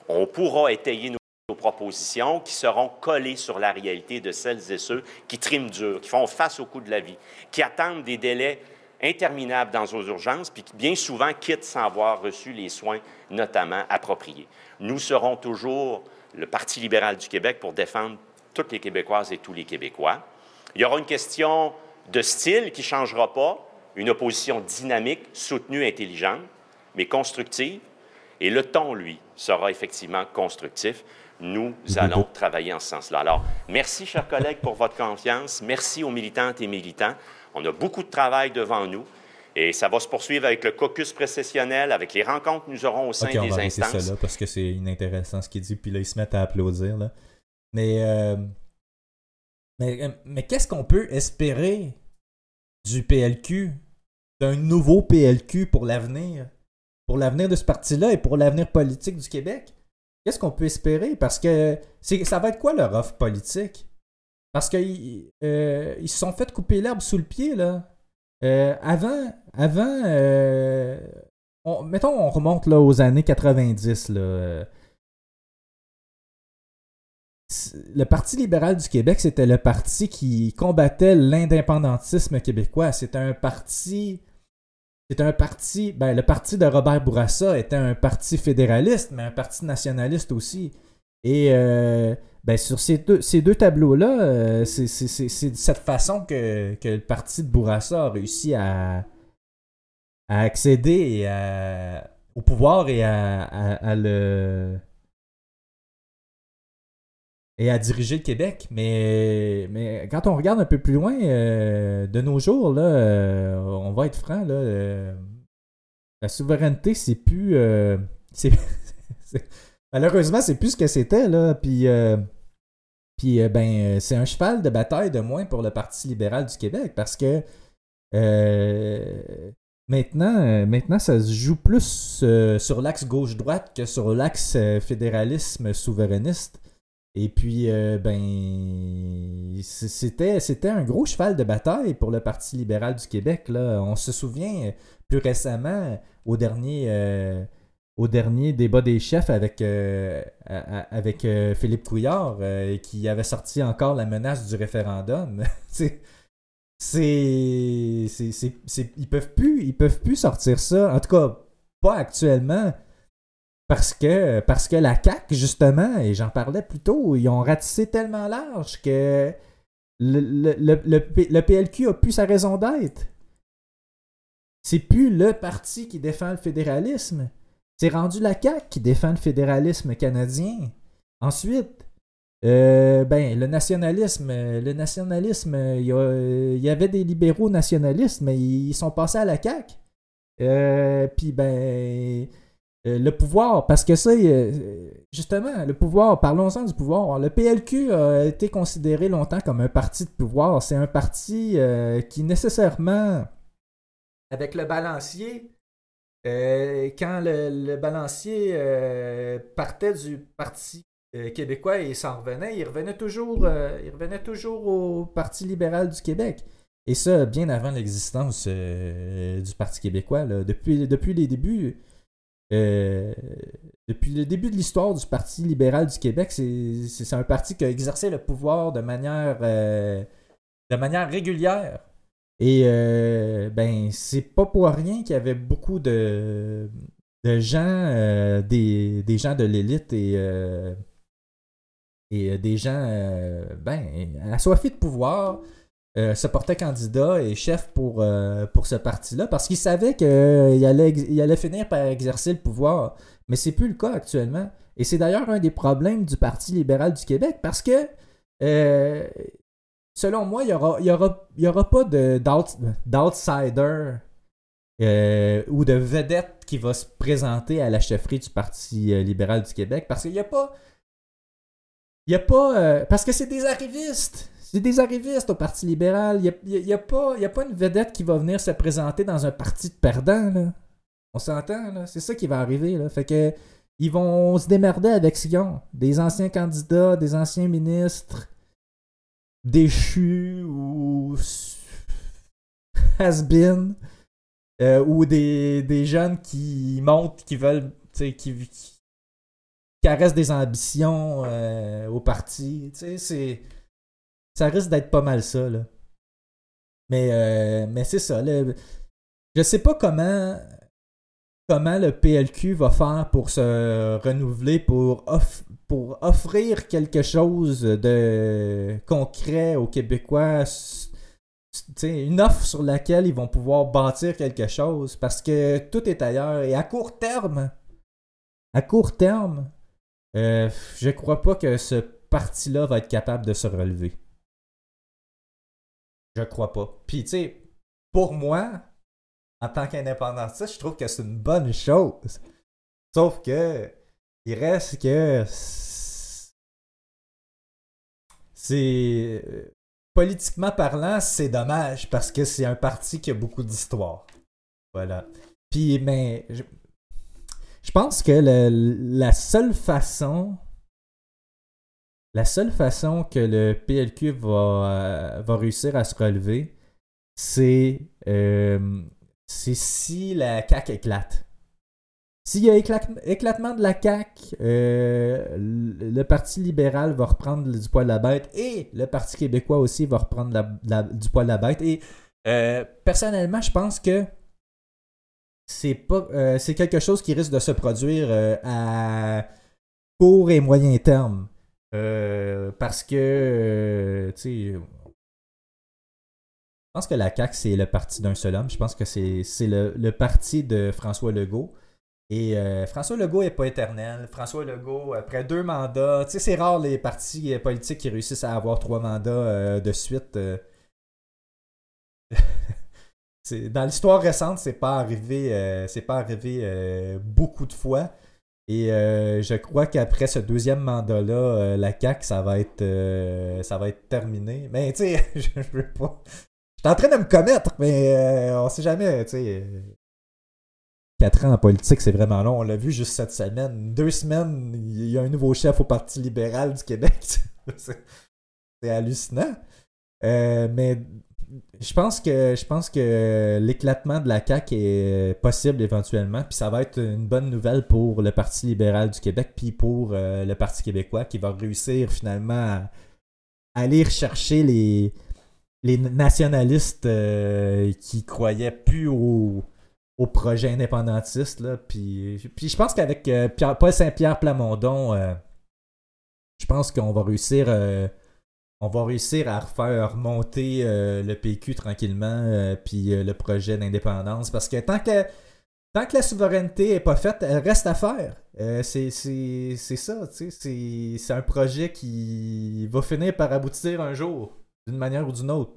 on pourra étayer nos, nos propositions qui seront collées sur la réalité de celles et ceux qui triment dur, qui font face au coût de la vie, qui attendent des délais interminables dans nos urgences, puis qui bien souvent quittent sans avoir reçu les soins, notamment appropriés. Nous serons toujours le Parti libéral du Québec pour défendre toutes les Québécoises et tous les Québécois. Il y aura une question de style qui ne changera pas, une opposition dynamique, soutenue, intelligente, mais constructive. Et le ton, lui, sera effectivement constructif. Nous allons travailler en ce sens-là. Alors, merci, chers collègues, pour votre confiance. Merci aux militantes et militants. On a beaucoup de travail devant nous. Et ça va se poursuivre avec le caucus précessionnel, avec les rencontres que nous aurons au sein Ok, on des va instances. ça là parce que c'est inintéressant ce qu'il dit, puis là, ils se mettent à applaudir. Là. Mais, euh, mais, euh, mais qu'est-ce qu'on peut espérer du PLQ, d'un nouveau PLQ pour l'avenir, pour l'avenir de ce parti-là et pour l'avenir politique du Québec? Qu'est-ce qu'on peut espérer? Parce que ça va être quoi leur offre politique? Parce qu'ils euh, se sont fait couper l'herbe sous le pied, là. Euh, avant, avant euh, on- mettons, on remonte là, aux années 90. Là, le Parti libéral du Québec, c'était le parti qui combattait l'indépendantisme québécois. C'était un parti. C'était un parti. Ben, le parti de Robert Bourassa était un parti fédéraliste, mais un parti nationaliste aussi. Et euh, ben, sur ces deux, ces deux tableaux-là, euh, c'est c'est- c'est- c'est de cette façon que, que le parti de Bourassa a réussi à, à accéder au pouvoir et à- à le et à diriger le Québec. Mais, mais quand on regarde un peu plus loin, euh, de nos jours, là, euh, on va être franc, là, euh, la souveraineté, c'est plus. malheureusement, c'est plus ce que c'était. Puis, ben, c'est un cheval de bataille de moins pour le Parti libéral du Québec parce que maintenant, maintenant, ça se joue plus sur l'axe gauche-droite que sur l'axe euh, fédéralisme-souverainiste. Et puis, euh, ben, c'était, c'était un gros cheval de bataille pour le Parti libéral du Québec. Là. On se souvient euh, plus récemment au dernier, euh, au dernier débat des chefs avec, euh, avec euh, Philippe Couillard, euh, qui avait sorti encore la menace du référendum. C'est- ils peuvent plus, ils peuvent plus sortir ça. En tout cas, pas actuellement. Parce que, parce que la CAQ, justement, et j'en parlais plus tôt, ils ont ratissé tellement large que le, le, le, le PLQ a plus sa raison d'être. C'est plus le parti qui défend le fédéralisme. C'est rendu la CAQ qui défend le fédéralisme canadien. Ensuite, euh, ben, le nationalisme, le nationalisme, il y, a- il y avait des libéraux nationalistes, mais ils sont passés à la CAQ. Euh, Puis, ben, euh, le pouvoir, parce que ça, justement, le pouvoir, parlons-en du pouvoir. Le PLQ a été considéré longtemps comme un parti de pouvoir. C'est un parti euh, qui nécessairement, avec le balancier, euh, quand le, balancier partait du Parti québécois et s'en revenait, il revenait toujours, il revenait toujours au Parti libéral du Québec. Et ça, bien avant l'existence du Parti québécois. depuis les débuts, euh, depuis le début de l'histoire du Parti libéral du Québec, c'est un parti qui a exercé le pouvoir de manière, euh, de manière régulière. Et euh, ben, c'est pas pour rien qu'il y avait beaucoup de, de gens, des, des gens de l'élite et, et des gens ben, assoiffés de pouvoir euh, se portaient candidat et chef pour, euh, pour ce parti-là parce qu'ils savaient qu'il allait, ex- il allait finir par exercer le pouvoir. Mais c'est plus le cas actuellement. Et c'est d'ailleurs un des problèmes du Parti libéral du Québec parce que, euh, selon moi, il n'y aura, y aura, y aura pas de- d'out- d'outsider euh, ou de vedette qui va se présenter à la chefferie du Parti euh, libéral du Québec parce qu'il n'y a pas. Il n'y a pas. euh, parce que c'est des arrivistes. C'est des arrivistes au Parti libéral. Il n'y a, a- a pas, a pas une vedette qui va venir se présenter dans un parti de perdants. Là. On s'entend, là. C'est ça qui va arriver. Là. Fait que. Ils vont se démerder avec ce qu'ils ont. Des anciens candidats, des anciens ministres déchus ou has-been euh, ou des, des jeunes qui montent, qui veulent, qui, qui caressent des ambitions euh, au parti. C'est. Ça risque d'être pas mal ça, là. Mais, euh, mais c'est ça. là. Je sais pas comment comment le PLQ va faire pour se renouveler, pour, off- pour offrir quelque chose de concret aux Québécois, une offre sur laquelle ils vont pouvoir bâtir quelque chose, parce que tout est ailleurs. Et à court terme, à court terme, euh, je crois pas que ce parti-là va être capable de se relever. Je crois pas. Puis, tu sais, pour moi, en tant qu'indépendantiste, je trouve que c'est une bonne chose. Sauf que, il reste que. C'est. euh, Politiquement parlant, c'est dommage parce que c'est un parti qui a beaucoup d'histoire. Voilà. Puis, mais. Je, pense que la seule façon. La seule façon que le PLQ va, euh, va réussir à se relever, c'est euh, si la CAQ éclate. S'il y a éclate- éclatement de la CAQ, euh, le Parti libéral va reprendre du poil de la bête et le Parti québécois aussi va reprendre du poil de la bête. Et euh, personnellement, je pense que c'est quelque chose qui risque de se produire à court et moyen terme. Euh, parce que, euh, tu sais, je pense que la CAQ, c'est le parti d'un seul homme. Je pense que c'est le, le parti de François Legault. Et euh, François Legault n'est pas éternel. François Legault, après deux mandats, tu sais, c'est rare les partis politiques qui réussissent à avoir trois mandats de suite. Dans l'histoire récente, c'est pas arrivé, c'est pas arrivé beaucoup de fois. Et euh, je crois qu'après ce deuxième mandat-là, euh, la CAQ, ça va être euh, ça va être terminé. Mais tu sais, je je veux pas. Je suis en train de me commettre, mais on sait jamais, tu sais. Quatre ans en politique, c'est vraiment long. On l'a vu juste cette semaine. Deux semaines, il y a un nouveau chef au Parti libéral du Québec. c'est hallucinant. Mais je pense que je pense que l'éclatement de la CAQ est possible éventuellement, puis ça va être une bonne nouvelle pour le Parti libéral du Québec, puis pour euh, le Parti québécois qui va réussir finalement à aller rechercher les, les nationalistes euh, qui croyaient plus au, au projet indépendantiste. Là, puis, puis je pense qu'avec euh, Paul Saint-Pierre Plamondon, euh, je pense qu'on va réussir on va réussir à refaire remonter euh, le PQ tranquillement, euh, puis euh, le projet d'indépendance. Parce que tant que, tant que la souveraineté n'est pas faite, elle reste à faire. C'est ça, tu sais. C'est un projet qui va finir par aboutir un jour, d'une manière ou d'une autre.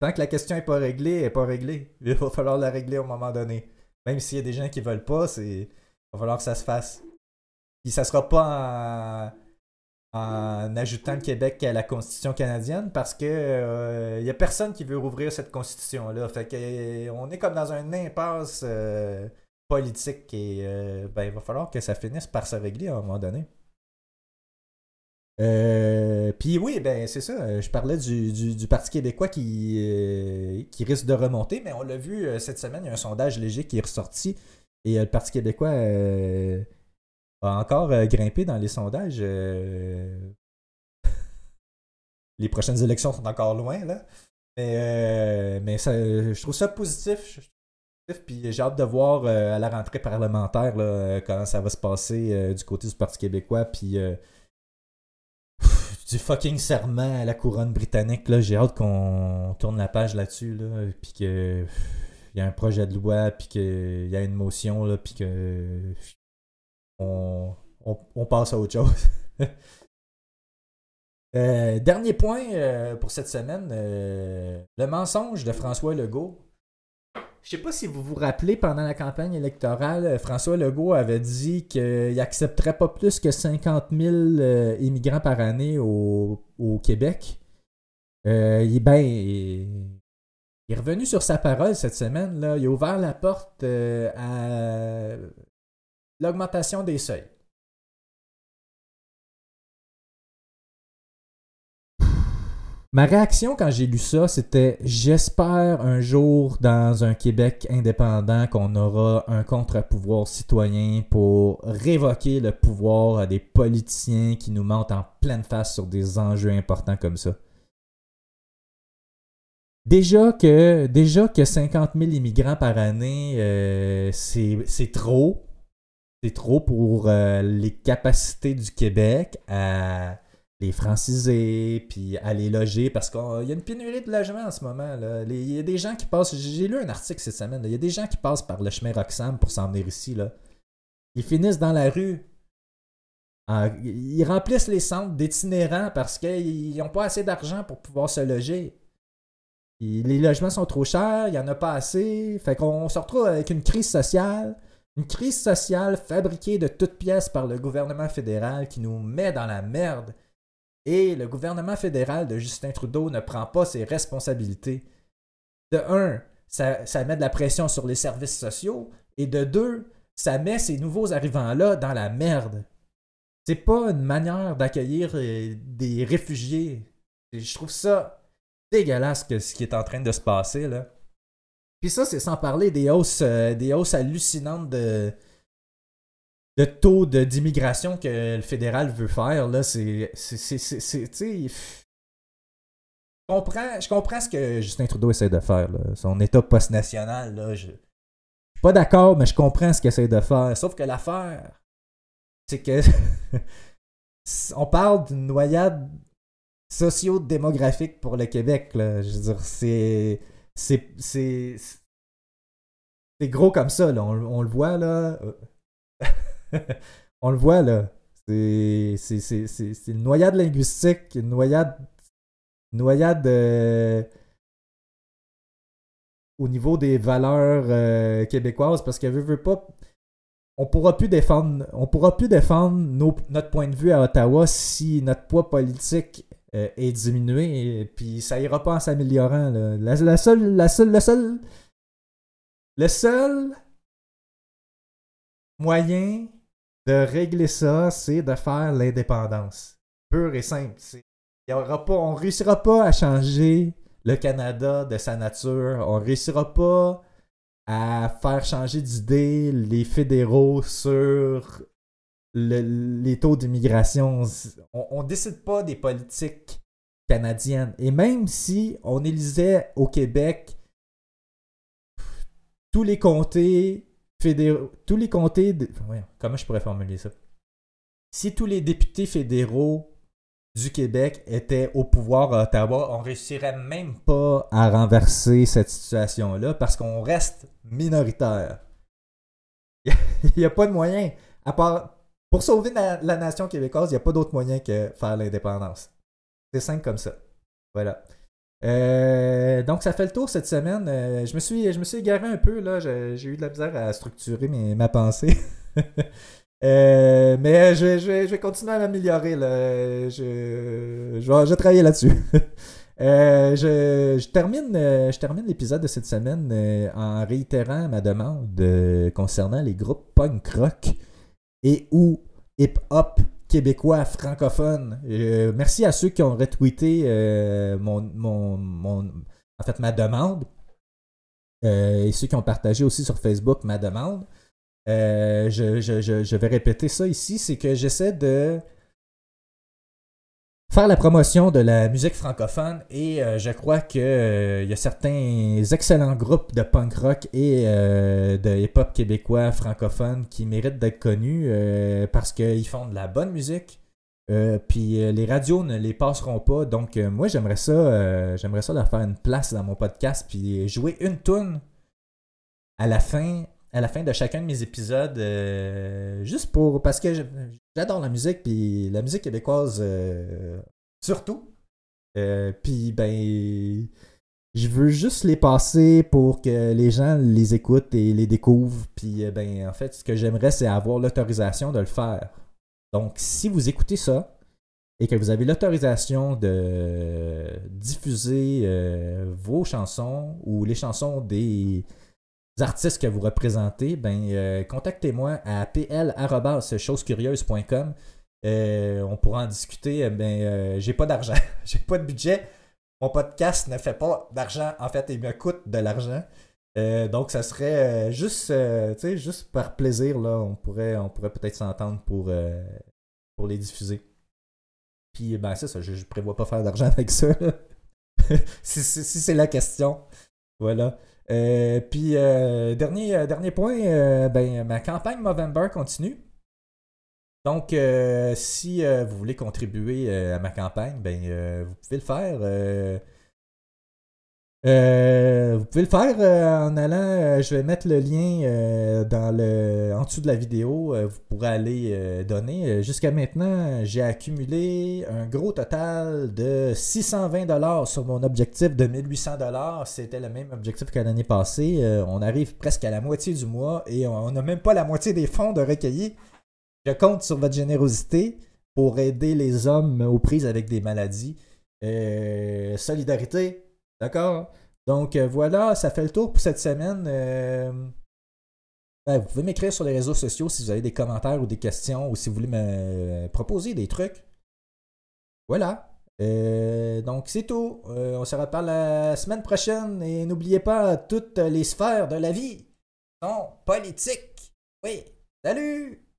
Tant que la question n'est pas réglée, elle n'est pas réglée. Il va falloir la régler un moment donné. Même s'il y a des gens qui veulent pas, il va falloir que ça se fasse. Puis ça sera pas en ajoutant le Québec à la Constitution canadienne parce que euh, il y a personne qui veut rouvrir cette Constitution-là. Fait que euh, on est comme dans un impasse euh, politique et euh, ben, il va falloir que ça finisse par se régler à un moment donné. Euh, Puis oui, ben c'est ça. euh, Je parlais du, Parti québécois qui, euh, qui risque de remonter, mais on l'a vu euh, cette semaine, il y a un sondage léger qui est ressorti et euh, le Parti québécois euh, encore euh, grimpé dans les sondages. euh. les prochaines élections sont encore loin, là. Mais, euh, mais ça, je trouve ça positif. Puis j'ai hâte de voir euh, à la rentrée parlementaire là, euh, comment ça va se passer du côté du Parti québécois. Puis du fucking serment à la couronne britannique. J'ai hâte qu'on tourne la page là-dessus. Là, puis que il y a un projet de loi, puis qu'il y a une motion, là, puis que on, on, on passe à autre chose. Euh, dernier point euh, pour cette semaine, euh, le mensonge de François Legault. Je sais pas si vous vous rappelez, pendant la campagne électorale, François Legault avait dit qu'il accepterait pas plus que 50 000 euh, immigrants par année au, Québec. Il, ben, il, est revenu sur sa parole cette semaine. Là. Il a ouvert la porte à l'augmentation des seuils. Ma réaction quand j'ai lu ça, c'était j'espère un jour dans un Québec indépendant qu'on aura un contre-pouvoir citoyen pour révoquer le pouvoir à des politiciens qui nous mentent en pleine face sur des enjeux importants comme ça. Déjà que, déjà que 50 000 immigrants par année, euh, c'est c'est trop. C'est trop pour euh, les capacités du Québec à les franciser, puis à les loger, parce qu'il y a une pénurie de logements en ce moment. Il y a des gens qui passent, j'ai lu un article cette semaine, il y a des gens qui passent par le chemin Roxham pour s'en venir ici. Ils finissent dans la rue. Ils remplissent les centres d'itinérants parce qu'ils n'ont pas assez d'argent pour pouvoir se loger. Les logements sont trop chers, il n'y en a pas assez. Fait qu'on se retrouve avec une crise sociale. Une crise sociale fabriquée de toutes pièces par le gouvernement fédéral qui nous met dans la merde. Et le gouvernement fédéral de Justin Trudeau ne prend pas ses responsabilités. De un, ça, met de la pression sur les services sociaux. Et de deux, ça met ces nouveaux arrivants-là dans la merde. C'est pas une manière d'accueillir euh, des réfugiés. Je trouve ça dégueulasse que ce qui est en train de se passer là. Puis ça, c'est sans parler des hausses, euh, des hausses hallucinantes de, de taux d'immigration que le fédéral veut faire. Là, c'est. Je comprends, je comprends ce que Justin Trudeau essaie de faire. là. Son état post-national. Là, je, je suis pas d'accord, mais je comprends ce qu'il essaie de faire. Sauf que l'affaire, c'est que. on parle d'une noyade socio-démographique pour le Québec. Là. Je veux dire, c'est. C'est. C'est. Gros comme ça, là. On, le voit, là. on le voit, là. C'est. C'est une noyade linguistique, une noyade. Une noyade. euh, au niveau des valeurs euh, québécoises, parce que veut, pas. On pourra plus défendre, on pourra plus défendre notre point de vue à Ottawa si notre poids politique euh, est diminué, et puis ça ira pas en s'améliorant. La, seule, la seule, le seul, le seul moyen de régler ça, c'est de faire l'indépendance. Pure et simple. Y aura pas, on réussira pas à changer le Canada de sa nature. On réussira pas à faire changer d'idée les fédéraux sur le- les taux d'immigration. On, on décide pas des politiques canadiennes. Et même si on élisait au Québec tous les comtés fédéraux, tous les comtés, comment je pourrais formuler ça? Si tous les députés fédéraux du Québec étaient au pouvoir à Ottawa, on réussirait même pas à renverser cette situation-là parce qu'on reste minoritaire. Il n'y a pas de moyen. À part, pour sauver la, nation québécoise, il n'y a pas d'autre moyen que faire l'indépendance. C'est simple comme ça. Voilà. Euh, donc, ça fait le tour cette semaine. Euh, je, me suis, je me suis égaré un peu. là. J'ai eu de la misère à structurer mes, ma pensée. Euh, mais je, je, vais- continuer à m'améliorer. là. Je, je, vais, travailler là-dessus. Je, termine, je termine l'épisode de cette semaine en réitérant ma demande concernant les groupes punk rock et ou hip-hop québécois francophones. Euh, merci à ceux qui ont retweeté euh, mon, ma demande. Euh, et ceux qui ont partagé aussi sur Facebook ma demande. Je vais répéter ça ici, c'est que j'essaie de faire la promotion de la musique francophone et euh, je crois que euh, il y a certains excellents groupes de punk rock et euh, de hip-hop québécois francophones qui méritent d'être connus parce qu'ils font de la bonne musique. Puis les radios ne les passeront pas. Donc moi j'aimerais ça j'aimerais ça leur faire une place dans mon podcast puis jouer une tune à la fin à la fin de chacun de mes épisodes euh, juste pour parce que j'adore la musique puis la musique québécoise euh, surtout. Euh, puis ben je veux juste les passer pour que les gens les écoutent et les découvrent. Puis ben en fait ce que j'aimerais c'est avoir l'autorisation de le faire. Donc si vous écoutez ça et que vous avez l'autorisation de diffuser vos chansons ou les chansons des artistes que vous représentez, ben euh, contactez-moi à pl@chosecurieuse.com. Euh, on pourra en discuter. euh, Ben euh, j'ai pas d'argent, j'ai pas de budget. Mon podcast ne fait pas d'argent. En fait, il me coûte de l'argent. Donc, ça serait juste, juste par plaisir là, on pourrait, on pourrait peut-être s'entendre pour, pour les diffuser. Puis, ben ça, je, prévois pas faire d'argent avec ça. si c'est la question. Voilà. Euh, puis, euh, dernier, euh, dernier point, ben, ma campagne Movember continue. Donc, si vous voulez contribuer à ma campagne, ben, vous pouvez le faire. Euh, vous pouvez le faire euh, en allant, euh, je vais mettre le lien dans le, en dessous de la vidéo. vous pourrez aller donner. Jusqu'à maintenant, j'ai accumulé un gros total de 620 dollars sur mon objectif de 1800 dollars. C'était le même objectif que l'année passée. On arrive presque à la moitié du mois et on n'a même pas la moitié des fonds de recueillis. Je compte sur votre générosité pour aider les hommes aux prises avec des maladies. Solidarité, d'accord? Donc euh, voilà, ça fait le tour pour cette semaine. Euh, ben, vous pouvez m'écrire sur les réseaux sociaux si vous avez des commentaires ou des questions ou si vous voulez me proposer des trucs. Voilà. Euh, donc c'est tout. On se reparle la semaine prochaine et n'oubliez pas toutes les sphères de la vie sont politiques. Oui. Salut!